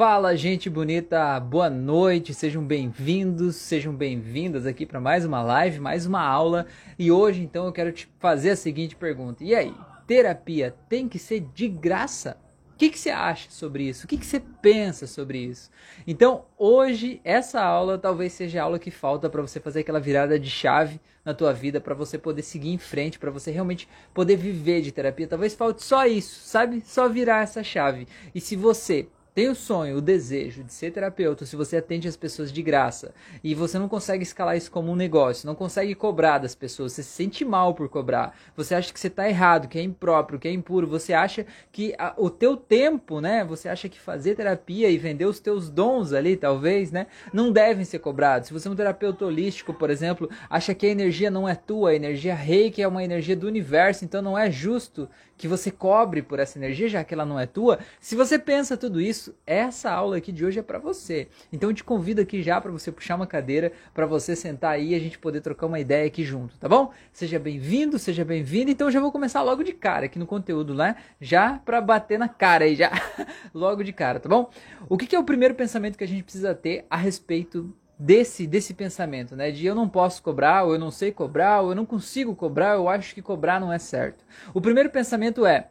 Fala, gente bonita, boa noite, sejam bem-vindos, sejam bem-vindas aqui para mais uma live, mais uma aula. E hoje, então, eu quero te fazer a seguinte pergunta: E aí, terapia tem que ser de graça? O que, que você acha sobre isso? O que, que você pensa sobre isso? Então, hoje, essa aula talvez seja a aula que falta para você fazer aquela virada de chave na tua vida, para você poder seguir em frente, para você realmente poder viver de terapia. Talvez falte só isso, sabe? Só virar essa chave. E se você tem o sonho, o desejo de ser terapeuta, se você atende as pessoas de graça e você não consegue escalar isso como um negócio, não consegue cobrar das pessoas, você se sente mal por cobrar, você acha que você está errado, que é impróprio, que é impuro, você acha que a, o teu tempo, né, você acha que fazer terapia e vender os teus dons ali, talvez, né, não devem ser cobrados. Se você é um terapeuta holístico, por exemplo, acha que a energia não é tua, a energia reiki é uma energia do universo, então não é justo que você cobre por essa energia, já que ela não é tua. Se você pensa tudo isso, essa aula aqui de hoje é para você. Então eu te convido aqui já para você puxar uma cadeira, para você sentar aí e a gente poder trocar uma ideia aqui junto, tá bom? Seja bem-vindo, seja bem-vindo. Então eu já vou começar logo de cara aqui no conteúdo, né? Já para bater na cara aí, já logo de cara, tá bom? O que, que é o primeiro pensamento que a gente precisa ter a respeito desse desse pensamento, né? De eu não posso cobrar, ou eu não sei cobrar, ou eu não consigo cobrar, eu acho que cobrar não é certo. O primeiro pensamento é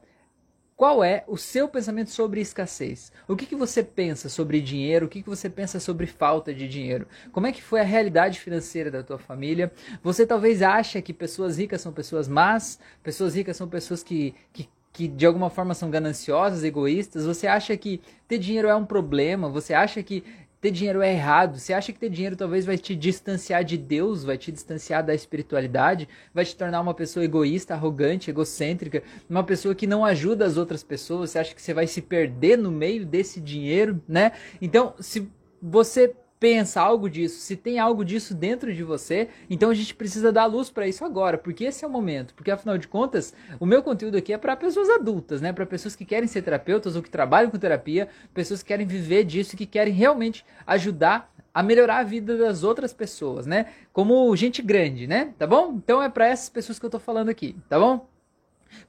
qual é o seu pensamento sobre escassez? O que, que você pensa sobre dinheiro? O que, que você pensa sobre falta de dinheiro? Como é que foi a realidade financeira da tua família? Você talvez acha que pessoas ricas são pessoas más, pessoas ricas são pessoas que, que que de alguma forma são gananciosas, egoístas, você acha que ter dinheiro é um problema, você acha que ter dinheiro é errado. Você acha que ter dinheiro talvez vai te distanciar de Deus, vai te distanciar da espiritualidade, vai te tornar uma pessoa egoísta, arrogante, egocêntrica, uma pessoa que não ajuda as outras pessoas. Você acha que você vai se perder no meio desse dinheiro, né? Então, se você pensa algo disso, se tem algo disso dentro de você, então a gente precisa dar luz para isso agora, porque esse é o momento. Porque afinal de contas, o meu conteúdo aqui é para pessoas adultas, né? Para pessoas que querem ser terapeutas ou que trabalham com terapia, pessoas que querem viver disso, que querem realmente ajudar a melhorar a vida das outras pessoas, né? Como gente grande, né? Tá bom? Então é para essas pessoas que eu tô falando aqui, tá bom?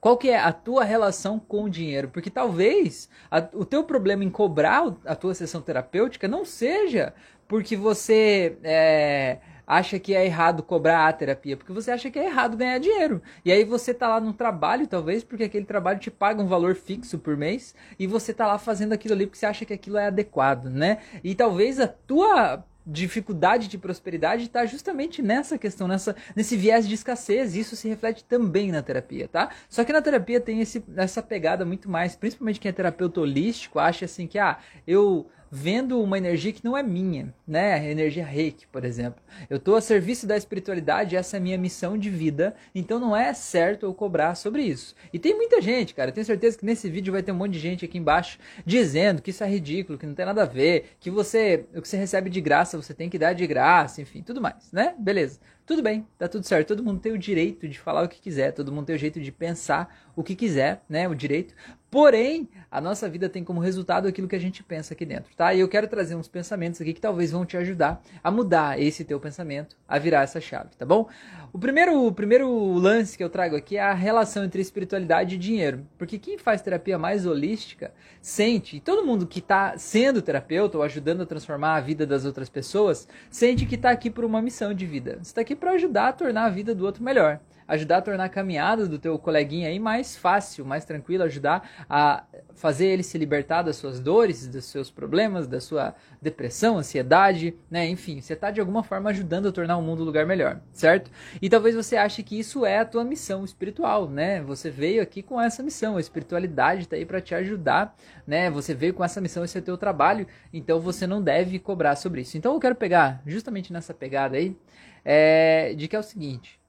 Qual que é a tua relação com o dinheiro? Porque talvez a, o teu problema em cobrar a tua sessão terapêutica não seja porque você é, acha que é errado cobrar a terapia, porque você acha que é errado ganhar dinheiro. E aí você tá lá no trabalho, talvez, porque aquele trabalho te paga um valor fixo por mês, e você tá lá fazendo aquilo ali porque você acha que aquilo é adequado, né? E talvez a tua dificuldade de prosperidade está justamente nessa questão, nessa, nesse viés de escassez. Isso se reflete também na terapia, tá? Só que na terapia tem esse, essa pegada muito mais, principalmente quem é terapeuta holístico, acha assim que, ah, eu vendo uma energia que não é minha, né? Energia reiki, por exemplo. Eu estou a serviço da espiritualidade, essa é a minha missão de vida, então não é certo eu cobrar sobre isso. E tem muita gente, cara, eu tenho certeza que nesse vídeo vai ter um monte de gente aqui embaixo dizendo que isso é ridículo, que não tem nada a ver, que você, o que você recebe de graça, você tem que dar de graça, enfim, tudo mais, né? Beleza. Tudo bem, tá tudo certo. Todo mundo tem o direito de falar o que quiser, todo mundo tem o jeito de pensar o que quiser, né? O direito. Porém, a nossa vida tem como resultado aquilo que a gente pensa aqui dentro, tá? E eu quero trazer uns pensamentos aqui que talvez vão te ajudar a mudar esse teu pensamento, a virar essa chave, tá bom? O primeiro, o primeiro lance que eu trago aqui é a relação entre espiritualidade e dinheiro. Porque quem faz terapia mais holística sente, e todo mundo que está sendo terapeuta ou ajudando a transformar a vida das outras pessoas, sente que está aqui por uma missão de vida. Você está aqui para ajudar a tornar a vida do outro melhor ajudar a tornar a caminhada do teu coleguinha aí mais fácil, mais tranquilo, ajudar a fazer ele se libertar das suas dores, dos seus problemas, da sua depressão, ansiedade, né? Enfim, você está de alguma forma ajudando a tornar o mundo um lugar melhor, certo? E talvez você ache que isso é a tua missão espiritual, né? Você veio aqui com essa missão, a espiritualidade está aí para te ajudar, né? Você veio com essa missão, esse é o teu trabalho, então você não deve cobrar sobre isso. Então eu quero pegar justamente nessa pegada aí, é, de que é o seguinte,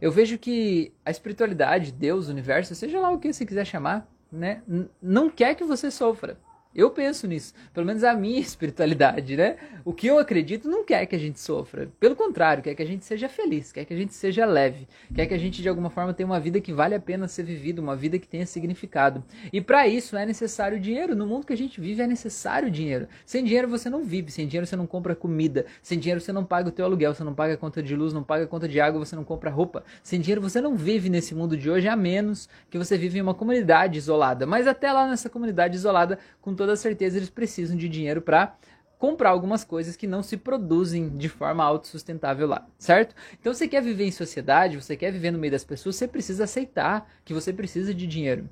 eu vejo que a espiritualidade, Deus, universo, seja lá o que você quiser chamar, né, não quer que você sofra. Eu penso nisso, pelo menos a minha espiritualidade, né? O que eu acredito não quer que a gente sofra. Pelo contrário, quer que a gente seja feliz, quer que a gente seja leve, quer que a gente de alguma forma tenha uma vida que vale a pena ser vivida, uma vida que tenha significado. E para isso é necessário dinheiro. No mundo que a gente vive é necessário dinheiro. Sem dinheiro você não vive, sem dinheiro você não compra comida, sem dinheiro você não paga o teu aluguel, você não paga a conta de luz, não paga a conta de água, você não compra roupa. Sem dinheiro você não vive nesse mundo de hoje, a menos que você vive em uma comunidade isolada. Mas até lá nessa comunidade isolada, com todo toda certeza eles precisam de dinheiro para comprar algumas coisas que não se produzem de forma autossustentável lá, certo? Então você quer viver em sociedade, você quer viver no meio das pessoas, você precisa aceitar que você precisa de dinheiro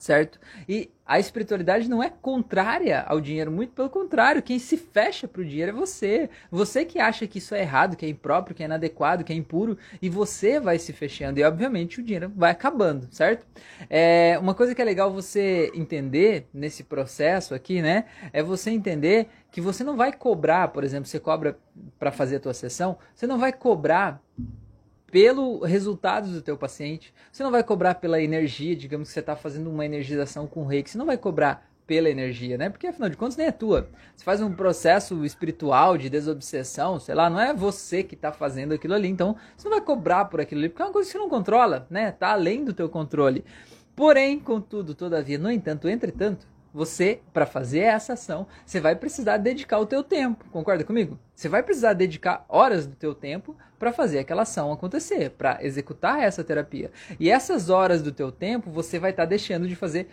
certo? E a espiritualidade não é contrária ao dinheiro, muito pelo contrário, quem se fecha para o dinheiro é você. Você que acha que isso é errado, que é impróprio, que é inadequado, que é impuro, e você vai se fechando, e obviamente o dinheiro vai acabando, certo? É, uma coisa que é legal você entender nesse processo aqui, né, é você entender que você não vai cobrar, por exemplo, você cobra para fazer a tua sessão, você não vai cobrar pelo resultado do teu paciente. Você não vai cobrar pela energia, digamos que você está fazendo uma energização com reiki, você não vai cobrar pela energia, né? Porque afinal de contas nem é tua. Você faz um processo espiritual de desobsessão, sei lá, não é você que está fazendo aquilo ali. Então, você não vai cobrar por aquilo ali, porque é uma coisa que você não controla, né? Tá além do teu controle. Porém, contudo, todavia, no entanto, entretanto, você, para fazer essa ação, você vai precisar dedicar o teu tempo. Concorda comigo? Você vai precisar dedicar horas do teu tempo para fazer aquela ação acontecer, para executar essa terapia. E essas horas do teu tempo, você vai estar tá deixando de fazer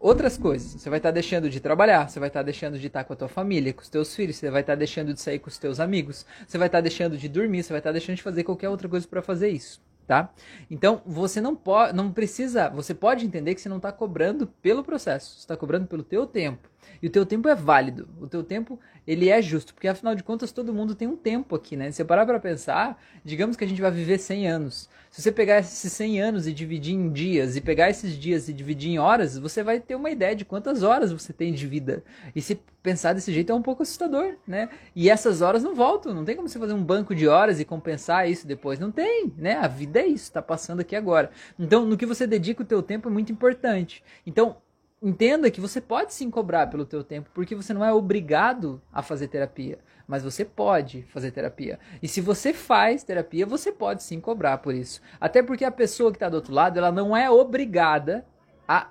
outras coisas. Você vai estar tá deixando de trabalhar, você vai estar tá deixando de estar com a tua família, com os teus filhos, você vai estar deixando de sair com os teus amigos, você vai estar deixando de dormir, você vai estar deixando de fazer qualquer outra coisa para fazer isso tá? Então você não pode, não precisa, você pode entender que você não está cobrando pelo processo, está cobrando pelo teu tempo. E o teu tempo é válido, o teu tempo ele é justo, porque afinal de contas todo mundo tem um tempo aqui, né? Se você parar para pensar, digamos que a gente vai viver 100 anos. Se você pegar esses 100 anos e dividir em dias, e pegar esses dias e dividir em horas, você vai ter uma ideia de quantas horas você tem de vida. E se pensar desse jeito é um pouco assustador, né? E essas horas não voltam, não tem como você fazer um banco de horas e compensar isso depois. Não tem, né? A vida é isso, está passando aqui agora. Então, no que você dedica o teu tempo é muito importante. Então, entenda que você pode sim cobrar pelo teu tempo, porque você não é obrigado a fazer terapia, mas você pode fazer terapia. E se você faz terapia, você pode sim cobrar por isso. Até porque a pessoa que está do outro lado, ela não é obrigada a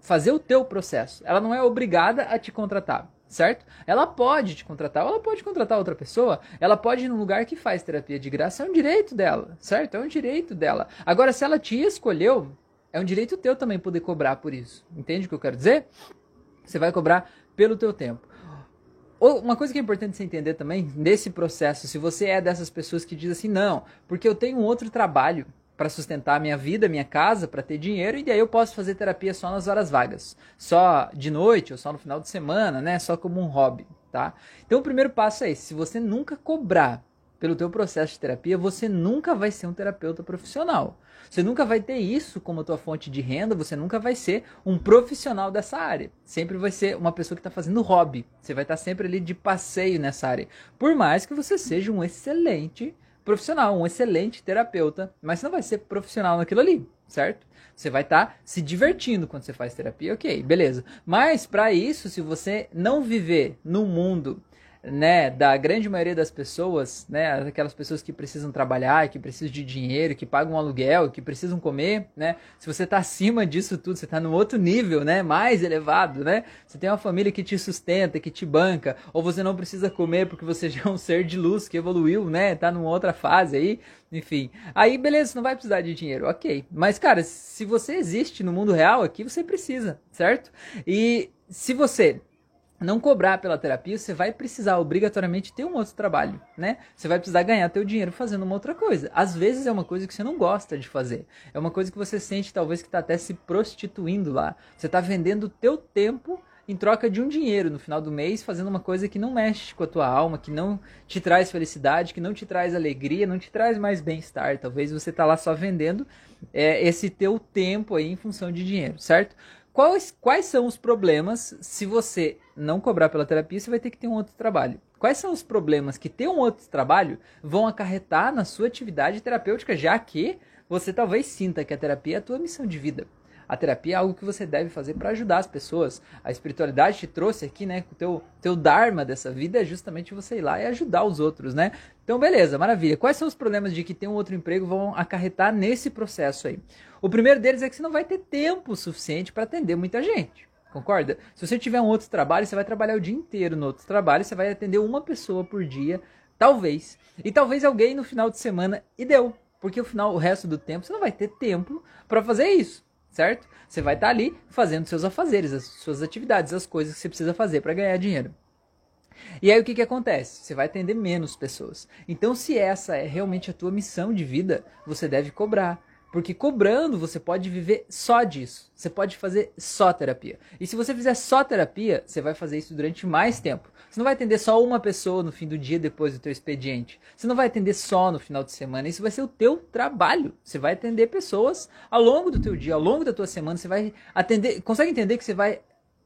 fazer o teu processo. Ela não é obrigada a te contratar, certo? Ela pode te contratar, ela pode contratar outra pessoa, ela pode ir num lugar que faz terapia de graça, é um direito dela, certo? É um direito dela. Agora, se ela te escolheu, é um direito teu também poder cobrar por isso. Entende o que eu quero dizer? Você vai cobrar pelo teu tempo. Uma coisa que é importante você entender também, nesse processo, se você é dessas pessoas que diz assim, não, porque eu tenho um outro trabalho para sustentar a minha vida, minha casa, para ter dinheiro, e daí eu posso fazer terapia só nas horas vagas, só de noite ou só no final de semana, né, só como um hobby, tá? Então o primeiro passo é esse, se você nunca cobrar pelo teu processo de terapia, você nunca vai ser um terapeuta profissional. Você nunca vai ter isso como tua fonte de renda, você nunca vai ser um profissional dessa área. Sempre vai ser uma pessoa que está fazendo hobby. Você vai estar tá sempre ali de passeio nessa área. Por mais que você seja um excelente profissional, um excelente terapeuta, mas você não vai ser profissional naquilo ali, certo? Você vai estar tá se divertindo quando você faz terapia, ok, beleza. Mas para isso, se você não viver no mundo né, da grande maioria das pessoas, né, aquelas pessoas que precisam trabalhar, que precisam de dinheiro, que pagam um aluguel, que precisam comer, né, se você está acima disso tudo, você está no outro nível, né, mais elevado, né, você tem uma família que te sustenta, que te banca, ou você não precisa comer porque você já é um ser de luz que evoluiu, né, tá numa outra fase aí, enfim, aí beleza, você não vai precisar de dinheiro, ok, mas cara, se você existe no mundo real aqui, você precisa, certo? E se você não cobrar pela terapia, você vai precisar obrigatoriamente ter um outro trabalho, né? Você vai precisar ganhar teu dinheiro fazendo uma outra coisa. Às vezes é uma coisa que você não gosta de fazer. É uma coisa que você sente talvez que está até se prostituindo lá. Você está vendendo o teu tempo em troca de um dinheiro no final do mês, fazendo uma coisa que não mexe com a tua alma, que não te traz felicidade, que não te traz alegria, não te traz mais bem-estar. Talvez você está lá só vendendo é, esse teu tempo aí em função de dinheiro, certo? Quais, quais são os problemas se você não cobrar pela terapia, você vai ter que ter um outro trabalho? Quais são os problemas que ter um outro trabalho vão acarretar na sua atividade terapêutica, já que você talvez sinta que a terapia é a tua missão de vida? A terapia é algo que você deve fazer para ajudar as pessoas. A espiritualidade te trouxe aqui, né? O teu, teu dharma dessa vida é justamente você ir lá e ajudar os outros, né? Então, beleza, maravilha. Quais são os problemas de que ter um outro emprego vão acarretar nesse processo aí? O primeiro deles é que você não vai ter tempo suficiente para atender muita gente. Concorda? Se você tiver um outro trabalho, você vai trabalhar o dia inteiro no outro trabalho, você vai atender uma pessoa por dia, talvez. E talvez alguém no final de semana e deu. Porque o final, o resto do tempo, você não vai ter tempo para fazer isso certo? Você vai estar tá ali fazendo seus afazeres, as suas atividades, as coisas que você precisa fazer para ganhar dinheiro. E aí o que, que acontece? Você vai atender menos pessoas. Então, se essa é realmente a tua missão de vida, você deve cobrar. Porque cobrando você pode viver só disso. Você pode fazer só terapia. E se você fizer só terapia, você vai fazer isso durante mais tempo. Você não vai atender só uma pessoa no fim do dia depois do teu expediente. Você não vai atender só no final de semana. Isso vai ser o teu trabalho. Você vai atender pessoas ao longo do teu dia, ao longo da tua semana. Você vai atender. Consegue entender que você vai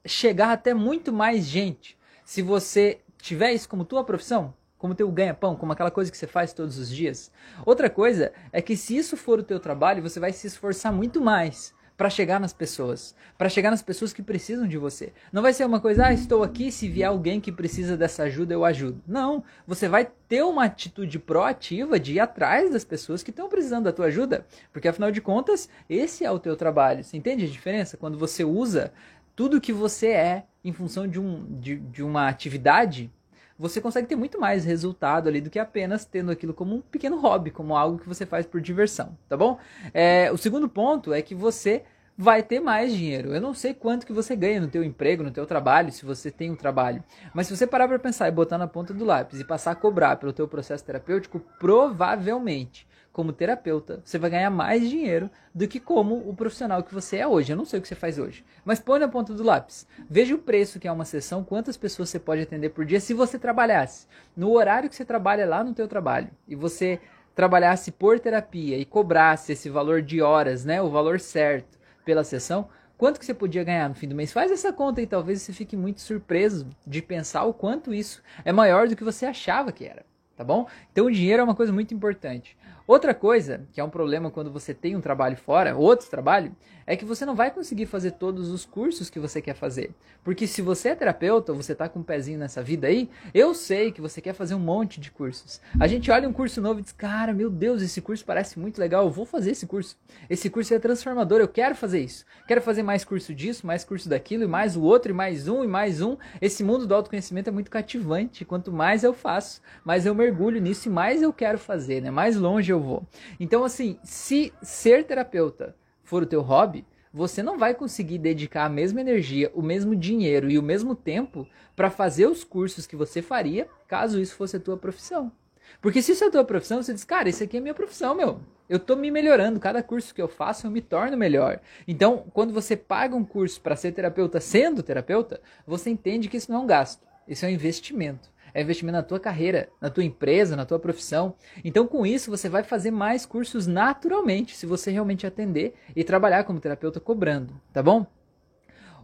chegar até muito mais gente se você tiver isso como tua profissão? Como teu ganha-pão, como aquela coisa que você faz todos os dias. Outra coisa é que se isso for o teu trabalho, você vai se esforçar muito mais para chegar nas pessoas, para chegar nas pessoas que precisam de você. Não vai ser uma coisa, ah, estou aqui, se vier alguém que precisa dessa ajuda, eu ajudo. Não, você vai ter uma atitude proativa de ir atrás das pessoas que estão precisando da tua ajuda, porque afinal de contas, esse é o teu trabalho. Você entende a diferença quando você usa tudo que você é em função de, um, de, de uma atividade você consegue ter muito mais resultado ali do que apenas tendo aquilo como um pequeno hobby, como algo que você faz por diversão, tá bom? É, o segundo ponto é que você vai ter mais dinheiro. Eu não sei quanto que você ganha no teu emprego, no teu trabalho, se você tem um trabalho. Mas se você parar para pensar e botar na ponta do lápis e passar a cobrar pelo teu processo terapêutico, provavelmente como terapeuta, você vai ganhar mais dinheiro do que como o profissional que você é hoje. Eu não sei o que você faz hoje, mas põe na ponta do lápis. Veja o preço que é uma sessão, quantas pessoas você pode atender por dia se você trabalhasse no horário que você trabalha lá no teu trabalho e você trabalhasse por terapia e cobrasse esse valor de horas, né, o valor certo pela sessão, quanto que você podia ganhar no fim do mês? Faz essa conta e talvez você fique muito surpreso de pensar o quanto isso é maior do que você achava que era, tá bom? Então o dinheiro é uma coisa muito importante. Outra coisa, que é um problema quando você tem um trabalho fora, outro trabalho, é que você não vai conseguir fazer todos os cursos que você quer fazer. Porque se você é terapeuta, você está com um pezinho nessa vida aí, eu sei que você quer fazer um monte de cursos. A gente olha um curso novo e diz, cara, meu Deus, esse curso parece muito legal, eu vou fazer esse curso. Esse curso é transformador, eu quero fazer isso. Quero fazer mais curso disso, mais curso daquilo, e mais o outro, e mais um, e mais um. Esse mundo do autoconhecimento é muito cativante. Quanto mais eu faço, mais eu mergulho nisso e mais eu quero fazer, né? Mais longe eu vou. Então, assim, se ser terapeuta for o teu hobby, você não vai conseguir dedicar a mesma energia, o mesmo dinheiro e o mesmo tempo para fazer os cursos que você faria caso isso fosse a tua profissão. Porque se isso é a tua profissão, você diz, cara, isso aqui é minha profissão, meu. Eu estou me melhorando, cada curso que eu faço eu me torno melhor. Então, quando você paga um curso para ser terapeuta sendo terapeuta, você entende que isso não é um gasto, isso é um investimento é investimento na tua carreira, na tua empresa, na tua profissão. Então, com isso, você vai fazer mais cursos naturalmente, se você realmente atender e trabalhar como terapeuta cobrando, tá bom?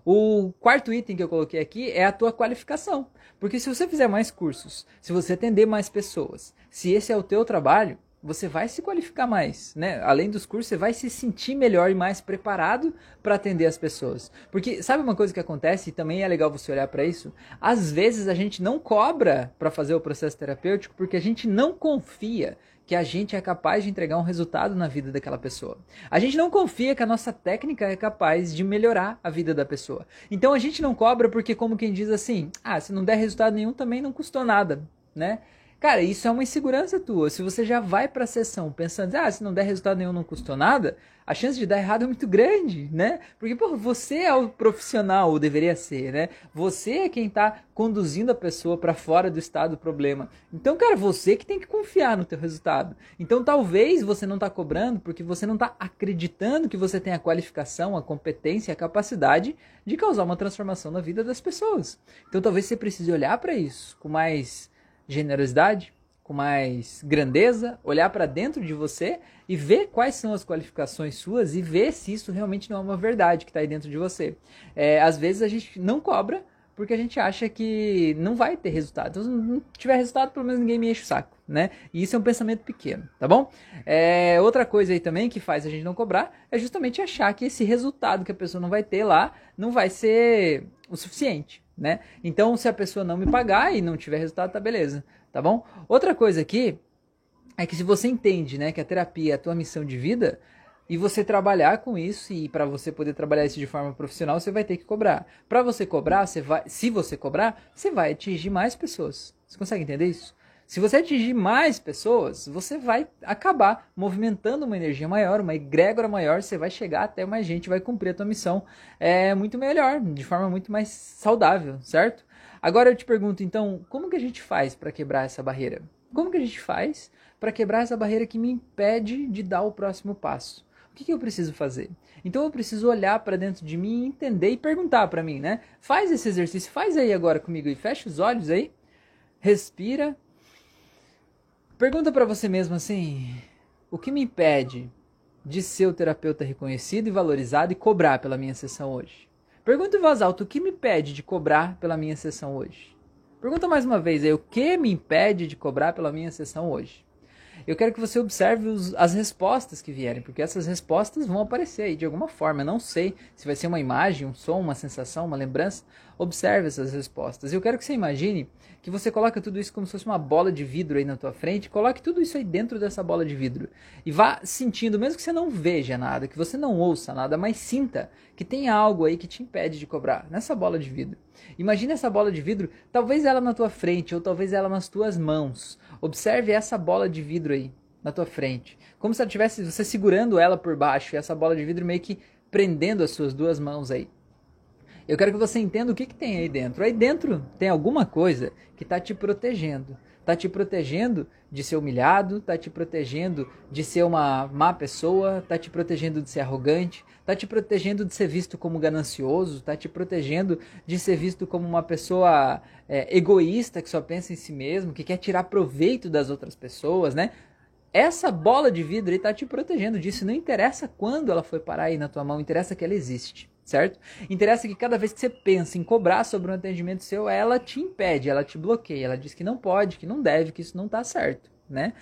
O quarto item que eu coloquei aqui é a tua qualificação. Porque se você fizer mais cursos, se você atender mais pessoas, se esse é o teu trabalho, você vai se qualificar mais, né? Além dos cursos, você vai se sentir melhor e mais preparado para atender as pessoas. Porque sabe uma coisa que acontece e também é legal você olhar para isso? Às vezes a gente não cobra para fazer o processo terapêutico porque a gente não confia que a gente é capaz de entregar um resultado na vida daquela pessoa. A gente não confia que a nossa técnica é capaz de melhorar a vida da pessoa. Então a gente não cobra porque como quem diz assim: "Ah, se não der resultado nenhum também não custou nada", né? Cara, isso é uma insegurança tua. Se você já vai para a sessão pensando, ah, se não der resultado nenhum, não custou nada, a chance de dar errado é muito grande, né? Porque, pô, você é o profissional, ou deveria ser, né? Você é quem está conduzindo a pessoa para fora do estado do problema. Então, cara, você que tem que confiar no teu resultado. Então, talvez você não está cobrando porque você não está acreditando que você tem a qualificação, a competência, a capacidade de causar uma transformação na vida das pessoas. Então, talvez você precise olhar para isso com mais generosidade, com mais grandeza, olhar para dentro de você e ver quais são as qualificações suas e ver se isso realmente não é uma verdade que está aí dentro de você. É, às vezes a gente não cobra porque a gente acha que não vai ter resultado. Então, se não tiver resultado, pelo menos ninguém me enche o saco, né? E isso é um pensamento pequeno, tá bom? É, outra coisa aí também que faz a gente não cobrar é justamente achar que esse resultado que a pessoa não vai ter lá não vai ser o suficiente né? Então, se a pessoa não me pagar e não tiver resultado, tá beleza, tá bom? Outra coisa aqui é que se você entende, né, que a terapia é a tua missão de vida e você trabalhar com isso e para você poder trabalhar isso de forma profissional, você vai ter que cobrar. Para você cobrar, você vai, se você cobrar, você vai atingir mais pessoas. Você consegue entender isso? Se você atingir mais pessoas, você vai acabar movimentando uma energia maior, uma egrégora maior, você vai chegar até mais gente, vai cumprir a tua missão é, muito melhor, de forma muito mais saudável, certo? Agora eu te pergunto, então, como que a gente faz para quebrar essa barreira? Como que a gente faz para quebrar essa barreira que me impede de dar o próximo passo? O que, que eu preciso fazer? Então eu preciso olhar para dentro de mim, entender e perguntar para mim, né? Faz esse exercício, faz aí agora comigo e fecha os olhos aí, respira, pergunta para você mesmo assim: o que me impede de ser o terapeuta reconhecido e valorizado e cobrar pela minha sessão hoje? Pergunta em voz alta: o que me impede de cobrar pela minha sessão hoje? Pergunta mais uma vez aí: o que me impede de cobrar pela minha sessão hoje? Eu quero que você observe os, as respostas que vierem, porque essas respostas vão aparecer aí de alguma forma. Eu não sei se vai ser uma imagem, um som, uma sensação, uma lembrança. Observe essas respostas. Eu quero que você imagine que você coloca tudo isso como se fosse uma bola de vidro aí na tua frente, coloque tudo isso aí dentro dessa bola de vidro e vá sentindo, mesmo que você não veja nada, que você não ouça nada, mas sinta que tem algo aí que te impede de cobrar nessa bola de vidro. Imagine essa bola de vidro, talvez ela na tua frente ou talvez ela nas tuas mãos. Observe essa bola de vidro aí na tua frente, como se ela tivesse você segurando ela por baixo e essa bola de vidro meio que prendendo as suas duas mãos aí. Eu quero que você entenda o que, que tem aí dentro. Aí dentro tem alguma coisa que está te protegendo. Está te protegendo de ser humilhado, está te protegendo de ser uma má pessoa, está te protegendo de ser arrogante, está te protegendo de ser visto como ganancioso, está te protegendo de ser visto como uma pessoa é, egoísta que só pensa em si mesmo, que quer tirar proveito das outras pessoas, né? Essa bola de vidro está te protegendo disso. Não interessa quando ela foi parar aí na tua mão, interessa que ela existe certo? Interessa que cada vez que você pensa em cobrar sobre um atendimento seu, ela te impede, ela te bloqueia, ela diz que não pode, que não deve, que isso não está certo, né?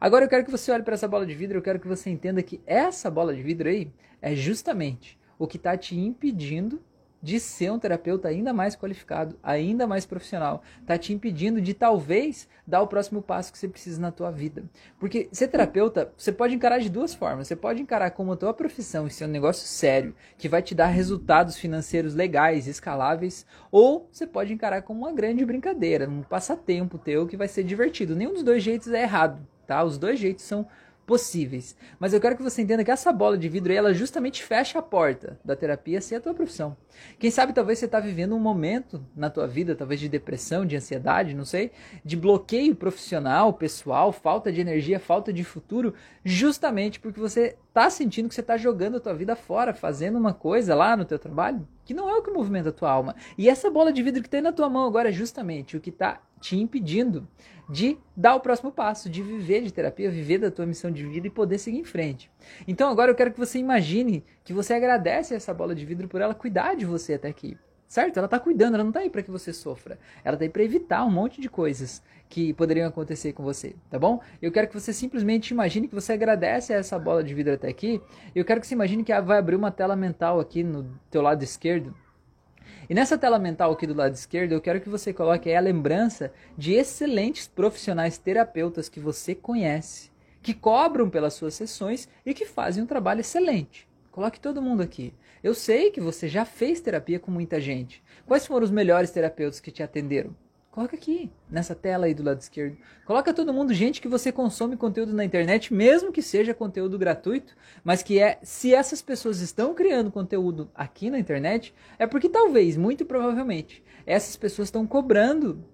Agora eu quero que você olhe para essa bola de vidro, eu quero que você entenda que essa bola de vidro aí é justamente o que está te impedindo de ser um terapeuta ainda mais qualificado, ainda mais profissional. Tá te impedindo de talvez dar o próximo passo que você precisa na tua vida. Porque ser terapeuta, você pode encarar de duas formas. Você pode encarar como a tua profissão e ser um negócio sério, que vai te dar resultados financeiros legais, escaláveis, ou você pode encarar como uma grande brincadeira, um passatempo teu que vai ser divertido. Nenhum dos dois jeitos é errado, tá? Os dois jeitos são possíveis. Mas eu quero que você entenda que essa bola de vidro ela justamente fecha a porta da terapia ser a tua profissão. Quem sabe talvez você está vivendo um momento na tua vida, talvez de depressão, de ansiedade, não sei, de bloqueio profissional, pessoal, falta de energia, falta de futuro, justamente porque você está sentindo que você está jogando a tua vida fora, fazendo uma coisa lá no teu trabalho que não é o que movimenta a tua alma. E essa bola de vidro que tem na tua mão agora é justamente o que está te impedindo de dar o próximo passo, de viver de terapia, viver da tua missão de vida e poder seguir em frente. Então agora eu quero que você imagine que você agradece essa bola de vidro por ela cuidar de você até aqui. Certo? Ela está cuidando, ela não está aí para que você sofra. Ela está aí para evitar um monte de coisas que poderiam acontecer com você, tá bom? Eu quero que você simplesmente imagine que você agradece a essa bola de vidro até aqui. Eu quero que você imagine que vai abrir uma tela mental aqui no teu lado esquerdo. E nessa tela mental aqui do lado esquerdo, eu quero que você coloque a lembrança de excelentes profissionais terapeutas que você conhece, que cobram pelas suas sessões e que fazem um trabalho excelente. Coloque todo mundo aqui. Eu sei que você já fez terapia com muita gente. Quais foram os melhores terapeutas que te atenderam? Coloca aqui, nessa tela aí do lado esquerdo. Coloca todo mundo, gente que você consome conteúdo na internet, mesmo que seja conteúdo gratuito, mas que é, se essas pessoas estão criando conteúdo aqui na internet, é porque talvez, muito provavelmente, essas pessoas estão cobrando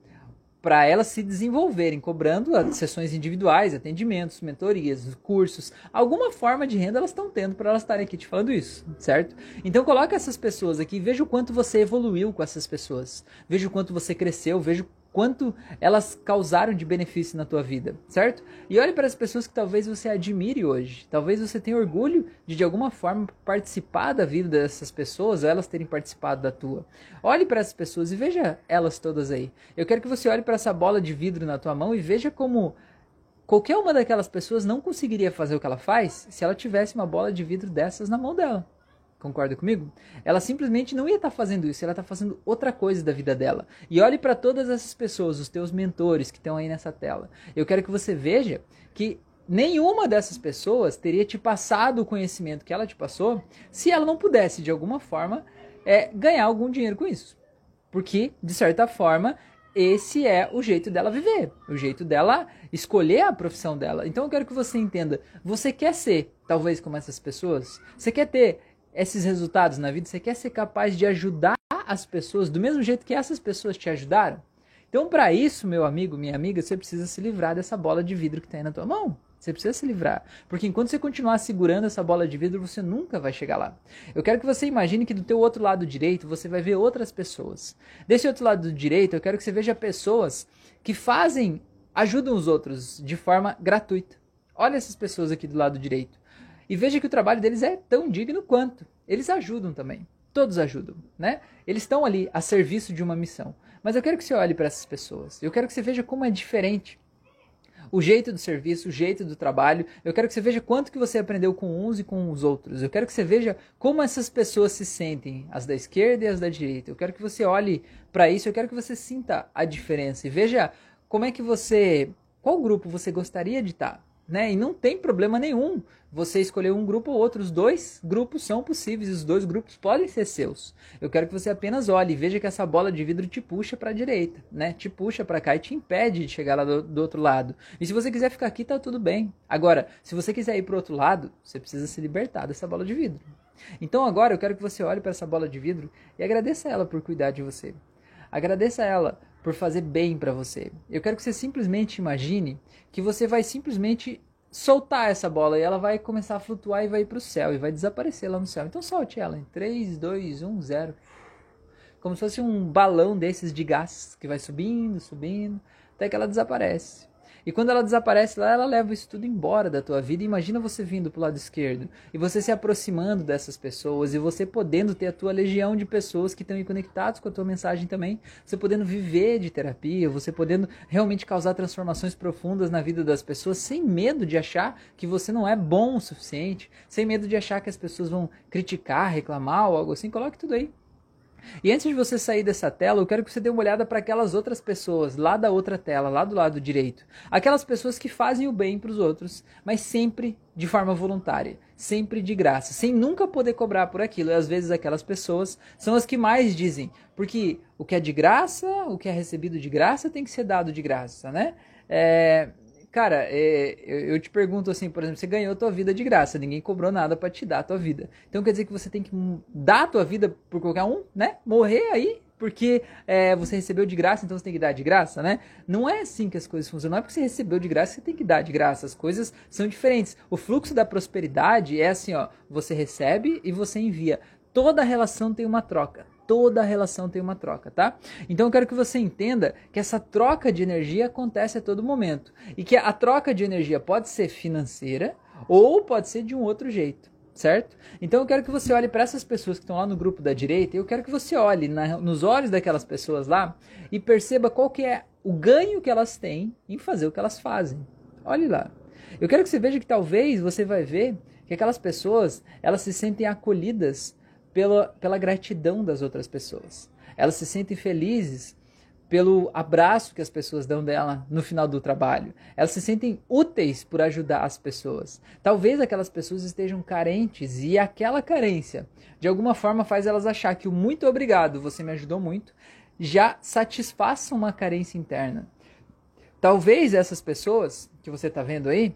para elas se desenvolverem, cobrando sessões individuais, atendimentos, mentorias, cursos, alguma forma de renda elas estão tendo para elas estarem aqui te falando isso, certo? Então coloca essas pessoas aqui, veja o quanto você evoluiu com essas pessoas, veja o quanto você cresceu, veja quanto elas causaram de benefício na tua vida, certo? E olhe para as pessoas que talvez você admire hoje. Talvez você tenha orgulho de de alguma forma participar da vida dessas pessoas, elas terem participado da tua. Olhe para essas pessoas e veja elas todas aí. Eu quero que você olhe para essa bola de vidro na tua mão e veja como qualquer uma daquelas pessoas não conseguiria fazer o que ela faz se ela tivesse uma bola de vidro dessas na mão dela. Concorda comigo? Ela simplesmente não ia estar tá fazendo isso, ela está fazendo outra coisa da vida dela. E olhe para todas essas pessoas, os teus mentores que estão aí nessa tela. Eu quero que você veja que nenhuma dessas pessoas teria te passado o conhecimento que ela te passou se ela não pudesse, de alguma forma, é, ganhar algum dinheiro com isso. Porque, de certa forma, esse é o jeito dela viver, o jeito dela escolher a profissão dela. Então eu quero que você entenda, você quer ser talvez como essas pessoas? Você quer ter esses resultados na vida? Você quer ser capaz de ajudar as pessoas do mesmo jeito que essas pessoas te ajudaram? Então, para isso, meu amigo, minha amiga, você precisa se livrar dessa bola de vidro que tem na tua mão. Você precisa se livrar. Porque enquanto você continuar segurando essa bola de vidro, você nunca vai chegar lá. Eu quero que você imagine que do teu outro lado direito, você vai ver outras pessoas. Desse outro lado direito, eu quero que você veja pessoas que fazem, ajudam os outros de forma gratuita. Olha essas pessoas aqui do lado direito. E veja que o trabalho deles é tão digno quanto. Eles ajudam também. Todos ajudam, né? Eles estão ali a serviço de uma missão. Mas eu quero que você olhe para essas pessoas. Eu quero que você veja como é diferente o jeito do serviço, o jeito do trabalho. Eu quero que você veja quanto que você aprendeu com uns e com os outros. Eu quero que você veja como essas pessoas se sentem, as da esquerda e as da direita. Eu quero que você olhe para isso, eu quero que você sinta a diferença e veja como é que você, qual grupo você gostaria de estar né? E não tem problema nenhum você escolher um grupo ou outro. Os dois grupos são possíveis, os dois grupos podem ser seus. Eu quero que você apenas olhe e veja que essa bola de vidro te puxa para a direita, né? Te puxa para cá e te impede de chegar lá do, do, outro lado. E se você quiser ficar aqui, tá tudo bem. Agora, se você quiser ir para o outro lado, você precisa se libertar dessa bola de vidro. Então agora eu quero que você olhe para essa bola de vidro e agradeça a ela por cuidar de você. Agradeça a ela por fazer bem para você. Eu quero que você simplesmente imagine que você vai simplesmente soltar essa bola e ela vai começar a flutuar e vai ir para o céu e vai desaparecer lá no céu. Então solte ela em 3, 2, 1, 0. Como se fosse um balão desses de gás que vai subindo, subindo, até que ela desaparece. E quando ela desaparece lá, ela leva isso tudo embora da tua vida. Imagina você vindo pro lado esquerdo e você se aproximando dessas pessoas e você podendo ter a tua legião de pessoas que estão conectados com a tua mensagem também. Você podendo viver de terapia, você podendo realmente causar transformações profundas na vida das pessoas sem medo de achar que você não é bom o suficiente, sem medo de achar que as pessoas vão criticar, reclamar ou algo assim. Coloque tudo aí. E antes de você sair dessa tela, eu quero que você dê uma olhada para aquelas outras pessoas lá da outra tela, lá do lado direito. Aquelas pessoas que fazem o bem para os outros, mas sempre de forma voluntária, sempre de graça, sem nunca poder cobrar por aquilo. E às vezes aquelas pessoas são as que mais dizem, porque o que é de graça, o que é recebido de graça tem que ser dado de graça, né? É, Cara, é, eu, te pergunto assim, por exemplo, você ganhou tua vida de graça, ninguém cobrou nada para te dar tua vida. Então quer dizer que você tem que dar a tua vida por qualquer um, né? Morrer aí porque é, você recebeu de graça, então você tem que dar de graça, né? Não é assim que as coisas funcionam. Não é porque você recebeu de graça você tem que dar de graça. As coisas são diferentes. O fluxo da prosperidade é assim, ó. Você recebe e você envia. Toda relação tem uma troca toda relação tem uma troca, tá? Então eu quero que você entenda que essa troca de energia acontece a todo momento e que a troca de energia pode ser financeira ou pode ser de um outro jeito, certo? Então eu quero que você olhe para essas pessoas que estão lá no grupo da direita e eu quero que você olhe na, nos olhos daquelas pessoas lá e perceba qual que é o ganho que elas têm em fazer o que elas fazem. Olhe lá. Eu quero que você veja que talvez você vai ver que aquelas pessoas, elas se sentem acolhidas pela, pela gratidão das outras pessoas. Elas se sentem felizes pelo abraço que as pessoas dão dela no final do trabalho. Elas se sentem úteis por ajudar as pessoas. Talvez aquelas pessoas estejam carentes e aquela carência, de alguma forma, faz elas achar que o muito obrigado, você me ajudou muito, já satisfaça uma carência interna. Talvez essas pessoas que você está vendo aí,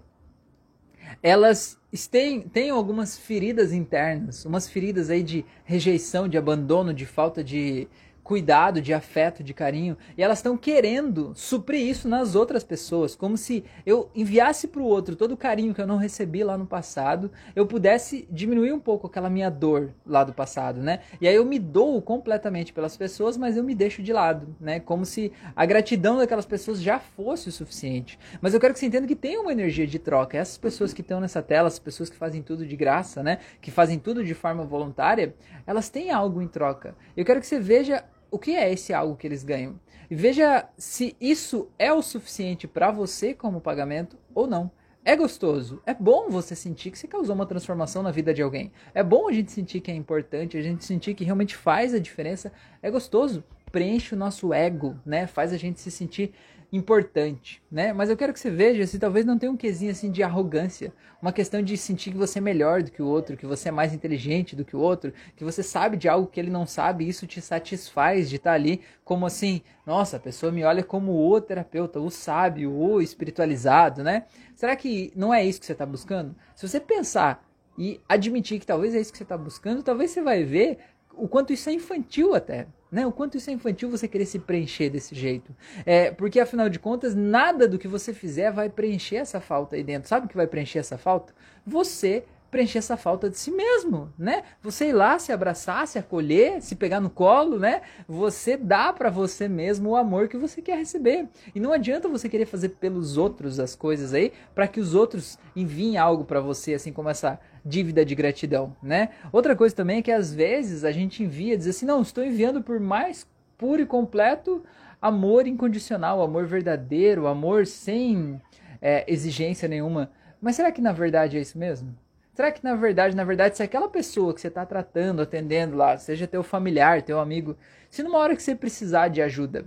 elas têm, têm algumas feridas internas, umas feridas aí de rejeição, de abandono, de falta de, cuidado, de afeto, de carinho, e elas estão querendo suprir isso nas outras pessoas, como se eu enviasse para o outro todo o carinho que eu não recebi lá no passado, eu pudesse diminuir um pouco aquela minha dor lá do passado, né? E aí eu me dou completamente pelas pessoas, mas eu me deixo de lado, né? Como se a gratidão daquelas pessoas já fosse o suficiente. Mas eu quero que você entenda que tem uma energia de troca. Essas pessoas que estão nessa tela, as pessoas que fazem tudo de graça, né? Que fazem tudo de forma voluntária, elas têm algo em troca. Eu quero que você veja o que é esse algo que eles ganham. E veja se isso é o suficiente para você como pagamento ou não. É gostoso, é bom você sentir que você causou uma transformação na vida de alguém. É bom a gente sentir que é importante, a gente sentir que realmente faz a diferença. É gostoso. preenche o nosso ego, né? Faz a gente se sentir importante, né? Mas eu quero que você veja se talvez não tenha um quesinho assim de arrogância, uma questão de sentir que você é melhor do que o outro, que você é mais inteligente do que o outro, que você sabe de algo que ele não sabe, e isso te satisfaz de estar ali como assim, nossa, a pessoa me olha como o terapeuta, o sábio, o espiritualizado, né? Será que não é isso que você está buscando? Se você pensar e admitir que talvez é isso que você está buscando, talvez você vai ver o quanto isso é infantil até. Né? O quanto isso é infantil você querer se preencher desse jeito. É, porque afinal de contas, nada do que você fizer vai preencher essa falta aí dentro. Sabe o que vai preencher essa falta? Você preencher essa falta de si mesmo, né? Você ir lá se abraçar, se acolher, se pegar no colo, né? Você dá para você mesmo o amor que você quer receber. E não adianta você querer fazer pelos outros as coisas aí para que os outros enviem algo para você, assim como essa dívida de gratidão, né? Outra coisa também é que às vezes a gente envia, diz assim, não, estou enviando por mais puro e completo amor incondicional, amor verdadeiro, amor sem é, exigência nenhuma. Mas será que na verdade é isso mesmo? Será que na verdade, na verdade, se aquela pessoa que você está tratando, atendendo lá, seja teu familiar, teu amigo, se numa hora que você precisar de ajuda,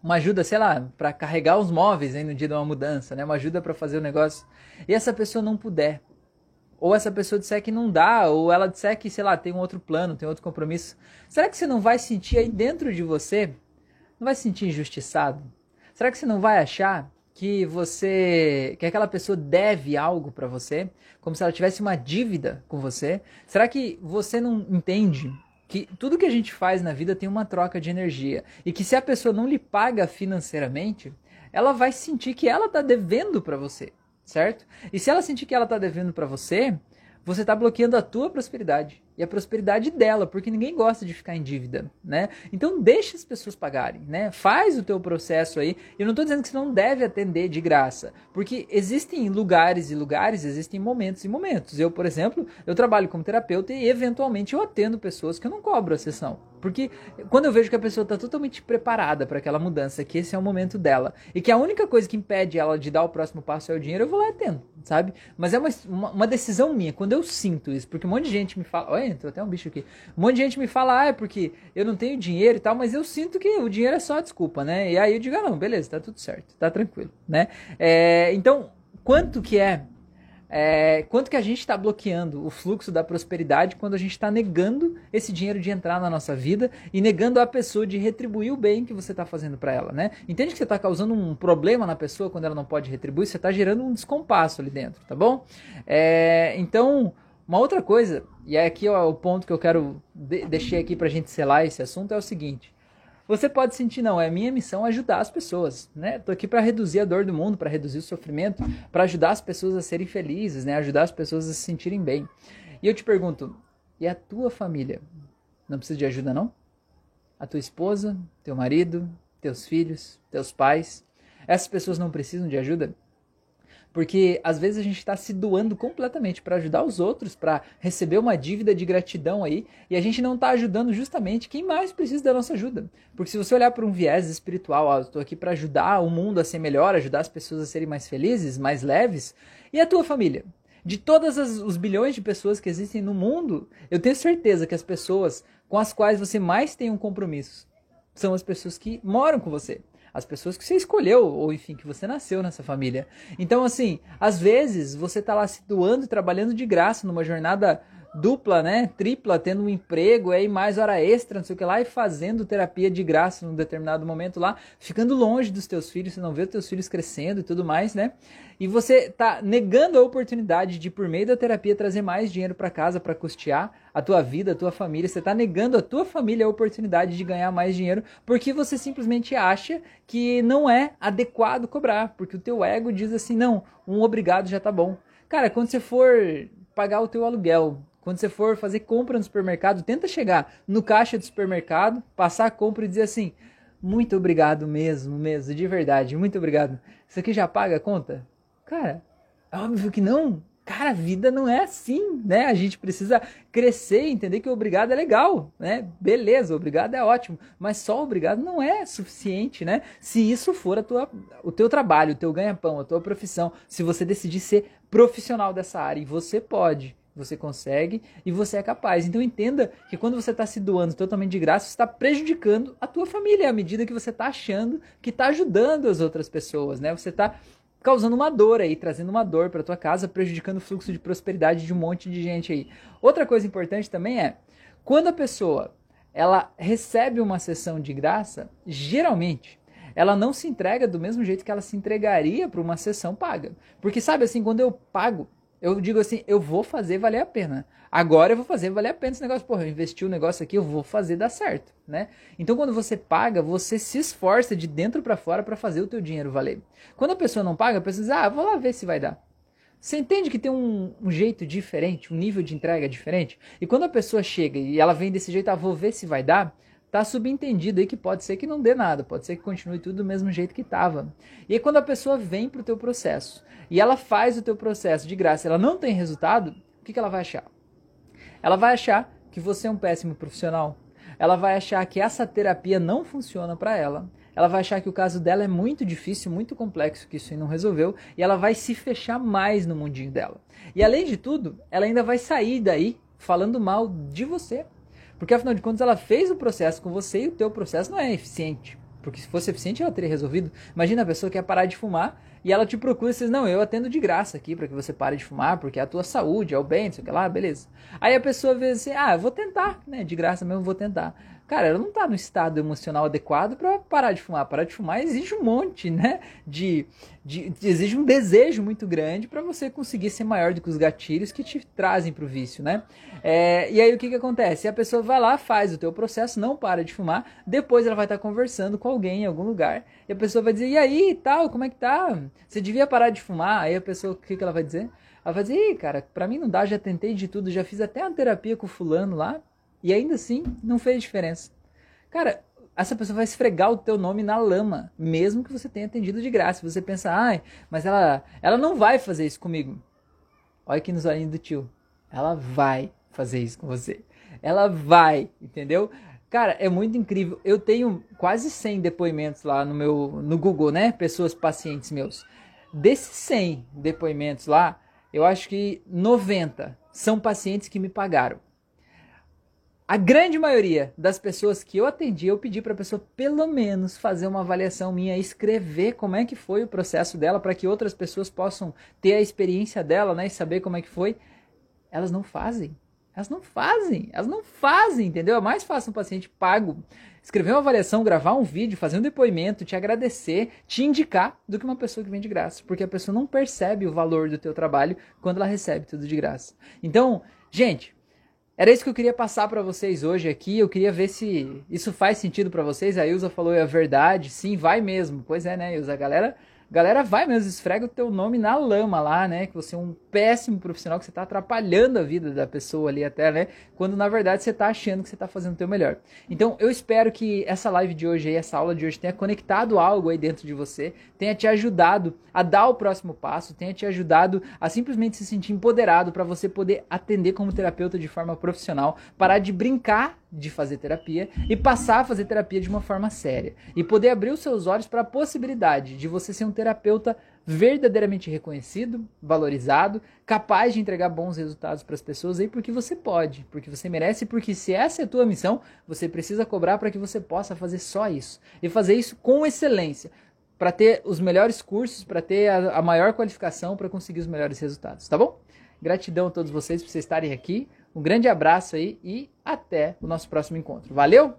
uma ajuda, sei lá, para carregar os móveis aí no dia de uma mudança, né? Uma ajuda para fazer o negócio, e essa pessoa não puder, ou essa pessoa disser que não dá, ou ela disser que, sei lá, tem um outro plano, tem outro compromisso, será que você não vai sentir aí dentro de você, não vai se sentir injustiçado? Será que você não vai achar que você, que aquela pessoa deve algo para você, como se ela tivesse uma dívida com você? Será que você não entende que tudo que a gente faz na vida tem uma troca de energia e que se a pessoa não lhe paga financeiramente, ela vai sentir que ela está devendo para você, certo? E se ela sentir que ela está devendo para você, você está bloqueando a tua prosperidade e a prosperidade dela, porque ninguém gosta de ficar em dívida, né? Então deixa as pessoas pagarem, né? Faz o teu processo aí. Eu não estou dizendo que você não deve atender de graça, porque existem lugares e lugares, existem momentos e momentos. Eu, por exemplo, eu trabalho como terapeuta e eventualmente eu atendo pessoas que eu não cobro a sessão. Porque quando eu vejo que a pessoa está totalmente preparada para aquela mudança, que esse é o momento dela, e que a única coisa que impede ela de dar o próximo passo é o dinheiro, eu vou lá e atendo, sabe? Mas é uma, uma, uma decisão minha, quando eu sinto isso, porque um monte de gente me fala, olha, entrou até um bicho aqui. Um monte de gente me fala, ah, é porque eu não tenho dinheiro e tal, mas eu sinto que o dinheiro é só desculpa, né? E aí eu digo, ah, não, beleza, tá tudo certo, tá tranquilo, né? É, então, quanto que é, é quanto que a gente está bloqueando o fluxo da prosperidade quando a gente está negando esse dinheiro de entrar na nossa vida e negando a pessoa de retribuir o bem que você está fazendo para ela, né? Entende que você está causando um problema na pessoa quando ela não pode retribuir? Você está gerando um descompasso ali dentro, tá bom? É, então, uma outra coisa, e é aqui ó, o ponto que eu quero de deixar aqui para a gente selar esse assunto, é o seguinte. Você pode sentir, não, é minha missão ajudar as pessoas, né? Tô aqui para reduzir a dor do mundo, para reduzir o sofrimento, para ajudar as pessoas a serem felizes, né? Ajudar as pessoas a se sentirem bem. E eu te pergunto, e a tua família? Não precisa de ajuda, não? A tua esposa, teu marido, teus filhos, teus pais, essas pessoas não precisam de ajuda? Porque às vezes a gente está se doando completamente para ajudar os outros, para receber uma dívida de gratidão aí, e a gente não está ajudando justamente quem mais precisa da nossa ajuda. Porque se você olhar por um viés espiritual, ó, estou aqui para ajudar o mundo a ser melhor, ajudar as pessoas a serem mais felizes, mais leves, e a tua família? De todas os bilhões de pessoas que existem no mundo, eu tenho certeza que as pessoas com as quais você mais tem um compromisso são as pessoas que moram com você as pessoas que você escolheu, ou enfim, que você nasceu nessa família. Então, assim, às vezes você está lá se doando e trabalhando de graça numa jornada dupla, né? Tripla, tendo um emprego, aí mais hora extra, não sei o que lá, e fazendo terapia de graça num determinado momento lá, ficando longe dos teus filhos, você não vê os teus filhos crescendo e tudo mais, né? E você tá negando a oportunidade de, por meio da terapia, trazer mais dinheiro para casa para custear a tua vida, a tua família. Você tá negando a tua família a oportunidade de ganhar mais dinheiro porque você simplesmente acha que não é adequado cobrar, porque o teu ego diz assim: não, um obrigado já tá bom. Cara, quando você for pagar o teu aluguel, quando você for fazer compra no supermercado, tenta chegar no caixa do supermercado, passar a compra e dizer assim: muito obrigado mesmo, mesmo, de verdade, muito obrigado. Isso aqui já paga a conta? Cara, é óbvio que não. Cara, a vida não é assim, né? A gente precisa crescer e entender que o obrigado é legal, né? Beleza, obrigado é ótimo, mas só obrigado não é suficiente, né? Se isso for a tua, o teu trabalho, o teu ganha-pão, a tua profissão, se você decidir ser profissional dessa área, e você pode, você consegue e você é capaz. Então entenda que quando você está se doando totalmente de graça, você está prejudicando a tua família à medida que você está achando que está ajudando as outras pessoas, né? Você está causando uma dor aí, trazendo uma dor para tua casa, prejudicando o fluxo de prosperidade de um monte de gente aí. Outra coisa importante também é quando a pessoa ela recebe uma sessão de graça, geralmente ela não se entrega do mesmo jeito que ela se entregaria para uma sessão paga. Porque sabe assim, quando eu pago eu digo assim, eu vou fazer valer a pena. Agora eu vou fazer valer a pena esse negócio. Porra, eu investi o um negócio aqui, eu vou fazer dar certo, né? Então quando você paga, você se esforça de dentro para fora para fazer o teu dinheiro valer. Quando a pessoa não paga, a pessoa diz, ah, vou lá ver se vai dar. Você entende que tem um, um, jeito diferente, um nível de entrega diferente? E quando a pessoa chega e ela vem desse jeito, ah, vou ver se vai dar, tá subentendido aí que pode ser que não dê nada, pode ser que continue tudo do mesmo jeito que estava. E aí quando a pessoa vem pro teu processo e ela faz o teu processo de graça, ela não tem resultado, o que, que ela vai achar? Ela vai achar que você é um péssimo profissional. Ela vai achar que essa terapia não funciona para ela. Ela vai achar que o caso dela é muito difícil, muito complexo, que isso aí não resolveu, e ela vai se fechar mais no mundinho dela. E além de tudo, ela ainda vai sair daí falando mal de você. Porque afinal de contas ela fez o processo com você e o teu processo não é eficiente. Porque se fosse eficiente ela teria resolvido. Imagina a pessoa que quer parar de fumar e ela te procura e diz, não, eu atendo de graça aqui para que você pare de fumar, porque é a tua saúde, é o bem, sei lá, beleza. Aí a pessoa vê assim, ah, eu vou tentar, né, de graça mesmo, vou tentar. Cara, ela não está no estado emocional adequado para parar de fumar. Parar de fumar exige um monte, né? De, de, de exige um desejo muito grande para você conseguir ser maior do que os gatilhos que te trazem para o vício, né? É, e aí o que, que acontece? A pessoa vai lá, faz o teu processo, não para de fumar, depois ela vai estar tá conversando com alguém em algum lugar, e a pessoa vai dizer, e aí, tal, como é que tá? Você devia parar de fumar. Aí a pessoa, o que, que ela vai dizer? Ela vai dizer, Ih, cara, pra mim não dá, já tentei de tudo, já fiz até uma terapia com o fulano lá, e ainda assim, não fez diferença. Cara, essa pessoa vai esfregar o teu nome na lama, mesmo que você tenha atendido de graça. Você pensa, ai, mas ela, ela não vai fazer isso comigo. Olha aqui nos olhinhos do tio. Ela vai fazer isso com você. Ela vai, entendeu? Cara, é muito incrível. Eu tenho quase 100 depoimentos lá no meu no Google, né? Pessoas pacientes meus. Desses 100 depoimentos lá, eu acho que 90 são pacientes que me pagaram. A grande maioria das pessoas que eu atendi, eu pedi para a pessoa pelo menos fazer uma avaliação minha, escrever como é que foi o processo dela para que outras pessoas possam ter a experiência dela, né, e saber como é que foi. Elas não fazem. Elas não fazem, elas não fazem, entendeu? É mais fácil um paciente pago escrever uma avaliação, gravar um vídeo, fazer um depoimento, te agradecer, te indicar, do que uma pessoa que vem de graça, porque a pessoa não percebe o valor do teu trabalho quando ela recebe tudo de graça. Então, gente, era isso que eu queria passar para vocês hoje aqui. Eu queria ver se isso faz sentido para vocês. A Ilza falou é verdade. Sim, vai mesmo. Pois é, né, Ilza? A galera galera vai mesmo, esfrega o teu nome na lama lá, né? Que você é um péssimo profissional, que você tá atrapalhando a vida da pessoa ali até, né? Quando na verdade você tá achando que você tá fazendo o teu melhor. Então eu espero que essa live de hoje aí, essa aula de hoje tenha conectado algo aí dentro de você, tenha te ajudado a dar o próximo passo, tenha te ajudado a simplesmente se sentir empoderado para você poder atender como terapeuta de forma profissional, parar de brincar de fazer terapia e passar a fazer terapia de uma forma séria e poder abrir os seus olhos para a possibilidade de você ser um terapeuta verdadeiramente reconhecido, valorizado, capaz de entregar bons resultados para as pessoas aí porque você pode, porque você merece, porque se essa é a tua missão, você precisa cobrar para que você possa fazer só isso e fazer isso com excelência, para ter os melhores cursos, para ter a, a maior qualificação, para conseguir os melhores resultados, tá bom? Gratidão a todos vocês por vocês estarem aqui. Um grande abraço aí e até o nosso próximo encontro. Valeu!